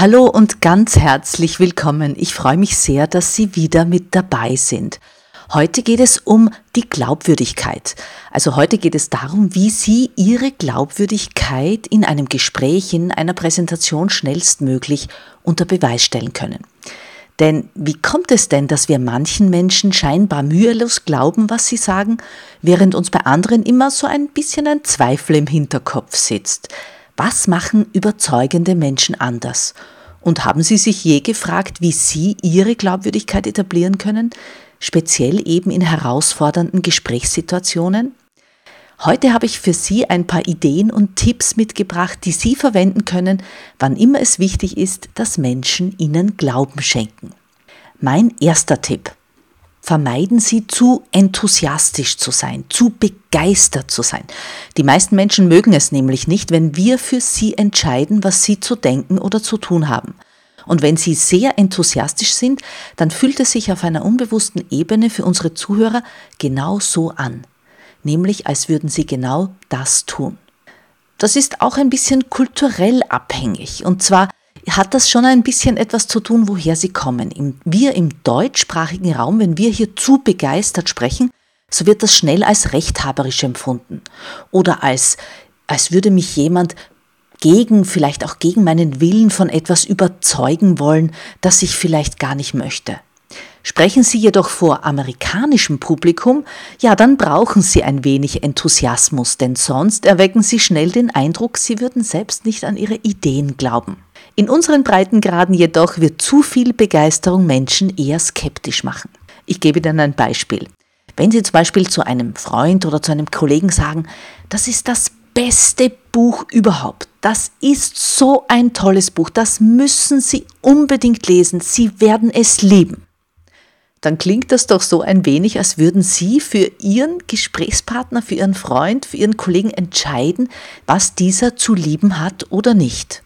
Hallo und ganz herzlich willkommen. Ich freue mich sehr, dass Sie wieder mit dabei sind. Heute geht es um die Glaubwürdigkeit. Also heute geht es darum, wie Sie Ihre Glaubwürdigkeit in einem Gespräch, in einer Präsentation schnellstmöglich unter Beweis stellen können. Denn wie kommt es denn, dass wir manchen Menschen scheinbar mühelos glauben, was sie sagen, während uns bei anderen immer so ein bisschen ein Zweifel im Hinterkopf sitzt? Was machen überzeugende Menschen anders? Und haben Sie sich je gefragt, wie Sie Ihre Glaubwürdigkeit etablieren können, speziell eben in herausfordernden Gesprächssituationen? Heute habe ich für Sie ein paar Ideen und Tipps mitgebracht, die Sie verwenden können, wann immer es wichtig ist, dass Menschen Ihnen Glauben schenken. Mein erster Tipp. Vermeiden Sie zu enthusiastisch zu sein, zu begeistert zu sein. Die meisten Menschen mögen es nämlich nicht, wenn wir für sie entscheiden, was sie zu denken oder zu tun haben. Und wenn sie sehr enthusiastisch sind, dann fühlt es sich auf einer unbewussten Ebene für unsere Zuhörer genau so an. Nämlich als würden sie genau das tun. Das ist auch ein bisschen kulturell abhängig. Und zwar hat das schon ein bisschen etwas zu tun, woher sie kommen. Wir im deutschsprachigen Raum, wenn wir hier zu begeistert sprechen, so wird das schnell als rechthaberisch empfunden oder als, als würde mich jemand gegen, vielleicht auch gegen meinen Willen von etwas überzeugen wollen, das ich vielleicht gar nicht möchte. Sprechen Sie jedoch vor amerikanischem Publikum, ja, dann brauchen Sie ein wenig Enthusiasmus, denn sonst erwecken Sie schnell den Eindruck, Sie würden selbst nicht an Ihre Ideen glauben. In unseren Breitengraden jedoch wird zu viel Begeisterung Menschen eher skeptisch machen. Ich gebe Ihnen ein Beispiel. Wenn Sie zum Beispiel zu einem Freund oder zu einem Kollegen sagen, das ist das beste Buch überhaupt, das ist so ein tolles Buch, das müssen Sie unbedingt lesen, Sie werden es lieben dann klingt das doch so ein wenig, als würden Sie für Ihren Gesprächspartner, für Ihren Freund, für Ihren Kollegen entscheiden, was dieser zu lieben hat oder nicht.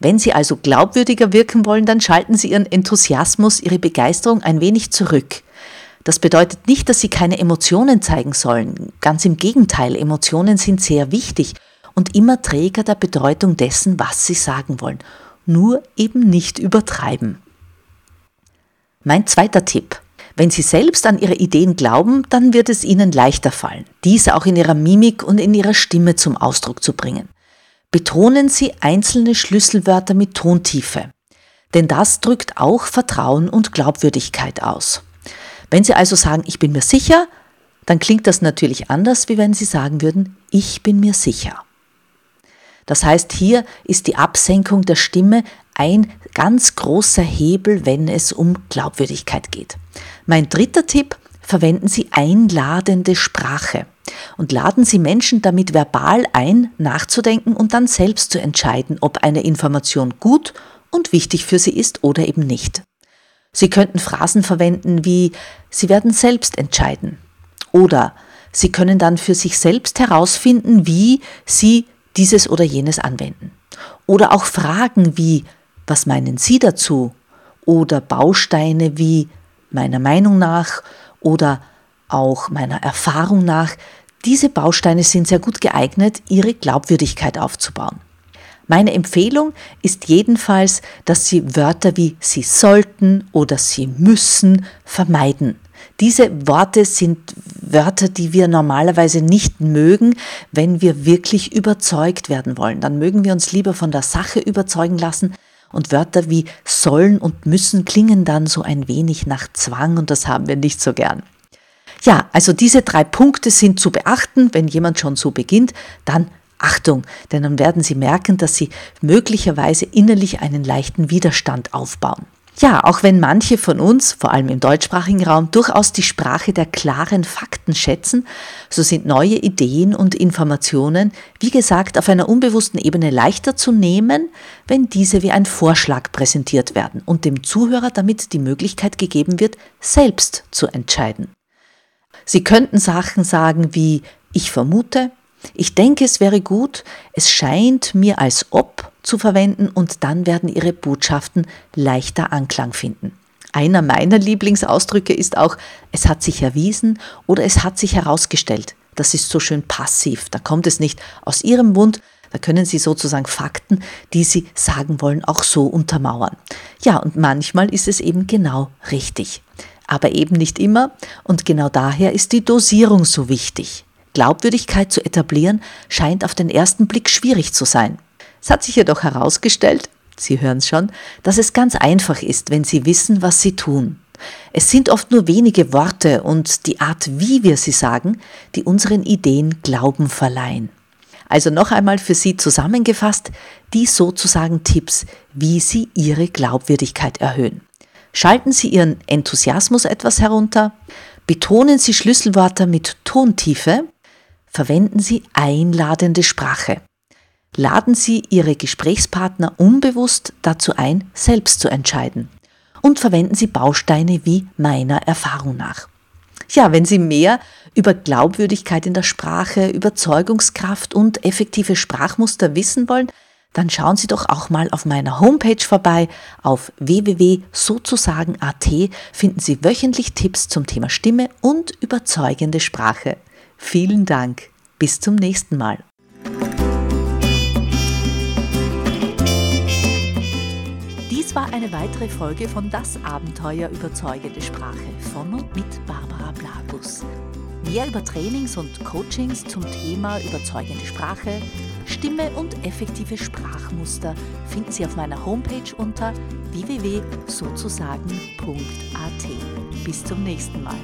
Wenn Sie also glaubwürdiger wirken wollen, dann schalten Sie Ihren Enthusiasmus, Ihre Begeisterung ein wenig zurück. Das bedeutet nicht, dass Sie keine Emotionen zeigen sollen. Ganz im Gegenteil, Emotionen sind sehr wichtig und immer Träger der Bedeutung dessen, was Sie sagen wollen. Nur eben nicht übertreiben. Mein zweiter Tipp. Wenn Sie selbst an Ihre Ideen glauben, dann wird es Ihnen leichter fallen, diese auch in Ihrer Mimik und in Ihrer Stimme zum Ausdruck zu bringen. Betonen Sie einzelne Schlüsselwörter mit Tontiefe, denn das drückt auch Vertrauen und Glaubwürdigkeit aus. Wenn Sie also sagen, ich bin mir sicher, dann klingt das natürlich anders, wie wenn Sie sagen würden, ich bin mir sicher. Das heißt, hier ist die Absenkung der Stimme ein ganz großer Hebel, wenn es um Glaubwürdigkeit geht. Mein dritter Tipp, verwenden Sie einladende Sprache und laden Sie Menschen damit verbal ein, nachzudenken und dann selbst zu entscheiden, ob eine Information gut und wichtig für Sie ist oder eben nicht. Sie könnten Phrasen verwenden wie Sie werden selbst entscheiden oder Sie können dann für sich selbst herausfinden, wie Sie dieses oder jenes anwenden. Oder auch Fragen wie Was meinen Sie dazu? Oder Bausteine wie meiner Meinung nach oder auch meiner Erfahrung nach, diese Bausteine sind sehr gut geeignet, ihre Glaubwürdigkeit aufzubauen. Meine Empfehlung ist jedenfalls, dass Sie Wörter wie Sie sollten oder Sie müssen vermeiden. Diese Worte sind Wörter, die wir normalerweise nicht mögen, wenn wir wirklich überzeugt werden wollen. Dann mögen wir uns lieber von der Sache überzeugen lassen, und Wörter wie sollen und müssen klingen dann so ein wenig nach Zwang und das haben wir nicht so gern. Ja, also diese drei Punkte sind zu beachten. Wenn jemand schon so beginnt, dann Achtung, denn dann werden Sie merken, dass Sie möglicherweise innerlich einen leichten Widerstand aufbauen. Ja, auch wenn manche von uns, vor allem im deutschsprachigen Raum, durchaus die Sprache der klaren Fakten schätzen, so sind neue Ideen und Informationen, wie gesagt, auf einer unbewussten Ebene leichter zu nehmen, wenn diese wie ein Vorschlag präsentiert werden und dem Zuhörer damit die Möglichkeit gegeben wird, selbst zu entscheiden. Sie könnten Sachen sagen wie ich vermute, ich denke, es wäre gut, es scheint mir als ob zu verwenden und dann werden Ihre Botschaften leichter Anklang finden. Einer meiner Lieblingsausdrücke ist auch, es hat sich erwiesen oder es hat sich herausgestellt. Das ist so schön passiv. Da kommt es nicht aus Ihrem Mund, da können Sie sozusagen Fakten, die Sie sagen wollen, auch so untermauern. Ja, und manchmal ist es eben genau richtig. Aber eben nicht immer und genau daher ist die Dosierung so wichtig. Glaubwürdigkeit zu etablieren, scheint auf den ersten Blick schwierig zu sein. Es hat sich jedoch herausgestellt, Sie hören es schon, dass es ganz einfach ist, wenn Sie wissen, was Sie tun. Es sind oft nur wenige Worte und die Art, wie wir sie sagen, die unseren Ideen Glauben verleihen. Also noch einmal für Sie zusammengefasst, die sozusagen Tipps, wie Sie Ihre Glaubwürdigkeit erhöhen. Schalten Sie Ihren Enthusiasmus etwas herunter, betonen Sie Schlüsselwörter mit Tontiefe, verwenden Sie einladende Sprache. Laden Sie Ihre Gesprächspartner unbewusst dazu ein, selbst zu entscheiden. Und verwenden Sie Bausteine wie meiner Erfahrung nach. Ja, wenn Sie mehr über Glaubwürdigkeit in der Sprache, Überzeugungskraft und effektive Sprachmuster wissen wollen, dann schauen Sie doch auch mal auf meiner Homepage vorbei. Auf www.sozusagen.at finden Sie wöchentlich Tipps zum Thema Stimme und überzeugende Sprache. Vielen Dank. Bis zum nächsten Mal. Dies war eine weitere Folge von Das Abenteuer überzeugende Sprache von und mit Barbara Blagus. Mehr über Trainings und Coachings zum Thema überzeugende Sprache, Stimme und effektive Sprachmuster finden Sie auf meiner Homepage unter www.sozusagen.at. Bis zum nächsten Mal.